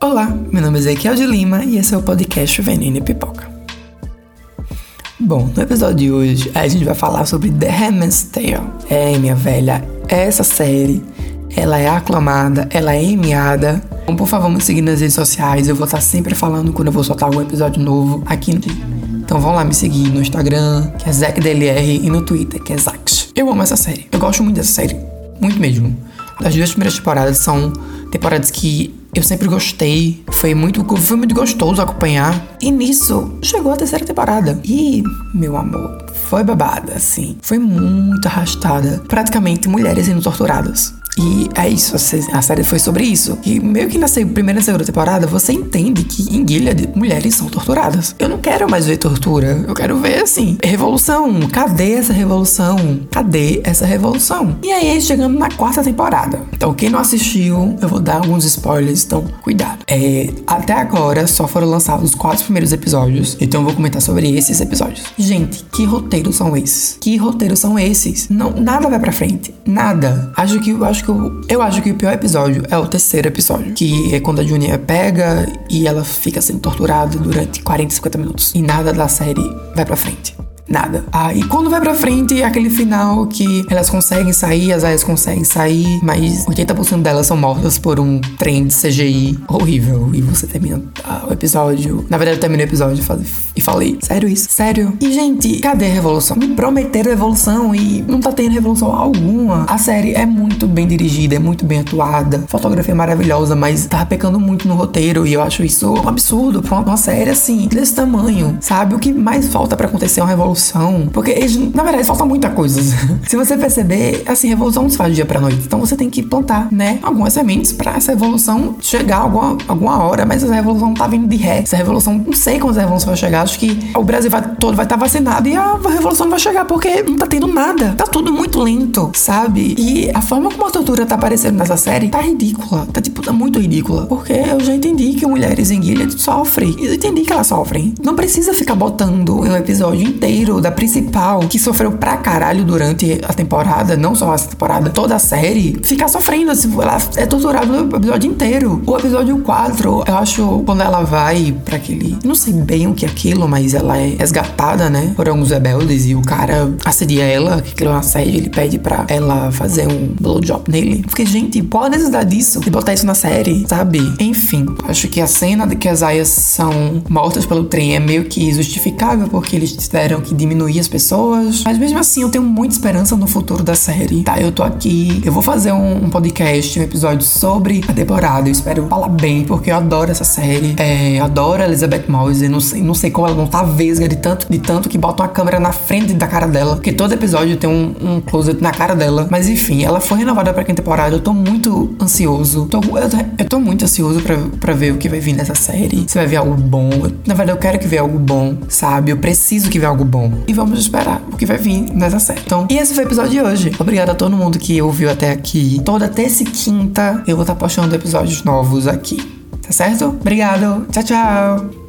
Olá, meu nome é Ezequiel de Lima e esse é o podcast Veneno e Pipoca. Bom, no episódio de hoje a gente vai falar sobre The Handmaid's Tale. É, minha velha, essa série, ela é aclamada, ela é emiada. Então, por favor, me seguir nas redes sociais, eu vou estar sempre falando quando eu vou soltar algum episódio novo aqui no Então vão lá me seguir no Instagram, que é ZecDLR, e no Twitter, que é Zax. Eu amo essa série, eu gosto muito dessa série, muito mesmo. As duas primeiras temporadas são temporadas que eu sempre gostei, foi muito, foi muito gostoso acompanhar. E nisso chegou a terceira temporada. E, meu amor, foi babada, assim. Foi muito arrastada. Praticamente mulheres sendo torturadas. E é isso, a série foi sobre isso. E meio que na primeira e segunda temporada você entende que em Gilead mulheres são torturadas. Eu não quero mais ver tortura, eu quero ver assim, revolução. Cadê essa revolução? Cadê essa revolução? E aí, chegando na quarta temporada. Então, quem não assistiu, eu vou dar alguns spoilers, então cuidado. É, até agora só foram lançados os quatro primeiros episódios, então eu vou comentar sobre esses episódios. Gente, que roteiros são esses? Que roteiros são esses? Não, nada vai pra frente. Nada. Acho que acho que que eu, eu acho que o pior episódio é o terceiro episódio, que é quando a Junia pega e ela fica sendo torturada durante 40, 50 minutos. E nada da série vai pra frente nada. Ah, e quando vai pra frente, é aquele final que elas conseguem sair, as aias conseguem sair, mas 80% delas são mortas por um trem de CGI horrível. E você termina ah, o episódio. Na verdade, eu terminei o episódio e falei: Sério isso? Sério? E, gente, cadê a revolução? Me prometeram revolução e não tá tendo revolução alguma. A série é muito bem dirigida, é muito bem atuada, fotografia é maravilhosa, mas tá pecando muito no roteiro e eu acho isso um absurdo pra uma série assim, desse tamanho, sabe? O que mais falta para acontecer é uma revolução revolução. Porque, na verdade, falta muita coisa. se você perceber, assim, revolução não se faz do dia pra noite. Então você tem que plantar, né, algumas sementes pra essa revolução chegar alguma, alguma hora. Mas essa revolução tá vindo de ré. Essa revolução, não sei quando a revolução vai chegar. Acho que o Brasil vai, todo vai estar tá vacinado e a revolução não vai chegar porque não tá tendo nada. Tá tudo muito lento, sabe? E a forma como a tortura tá aparecendo nessa série tá ridícula. Tá, tipo, tá muito ridícula. Porque eu já entendi que mulheres em Gilead sofrem. Eu entendi que elas sofrem. Não precisa ficar botando um episódio inteiro da principal, que sofreu pra caralho durante a temporada, não só essa temporada, toda a série, ficar sofrendo. Assim, ela é torturada no episódio inteiro. O episódio 4, eu acho, quando ela vai para aquele. Não sei bem o que é aquilo, mas ela é resgatada, né? Por alguns rebeldes e o cara assedia ela, que aquilo é um assédio, ele pede pra ela fazer um blowjob nele. Porque, gente, qual a necessidade disso? De botar isso na série, sabe? Enfim, acho que a cena de que as aias são mortas pelo trem é meio que justificável, porque eles tiveram que diminuir as pessoas. Mas mesmo assim, eu tenho muita esperança no futuro da série, tá? Eu tô aqui, eu vou fazer um, um podcast, um episódio sobre a temporada. Eu espero falar bem, porque eu adoro essa série. É, adoro a Elizabeth Mouse. Não sei, não sei como ela não tá vesga de tanto, de tanto que botam a câmera na frente da cara dela. Porque todo episódio tem um, um closet na cara dela. Mas enfim, ela foi renovada pra quinta temporada. Eu tô muito ansioso. Tô, eu, eu tô muito ansioso pra, pra ver o que vai vir nessa série. Se vai vir algo bom. Na verdade, eu quero que venha algo bom, sabe? Eu preciso que venha algo bom e vamos esperar o que vai vir nessa série. Então, e esse foi o episódio de hoje. Obrigada a todo mundo que ouviu até aqui. Toda terça e quinta eu vou estar postando episódios novos aqui. Tá certo? Obrigado. Tchau, tchau.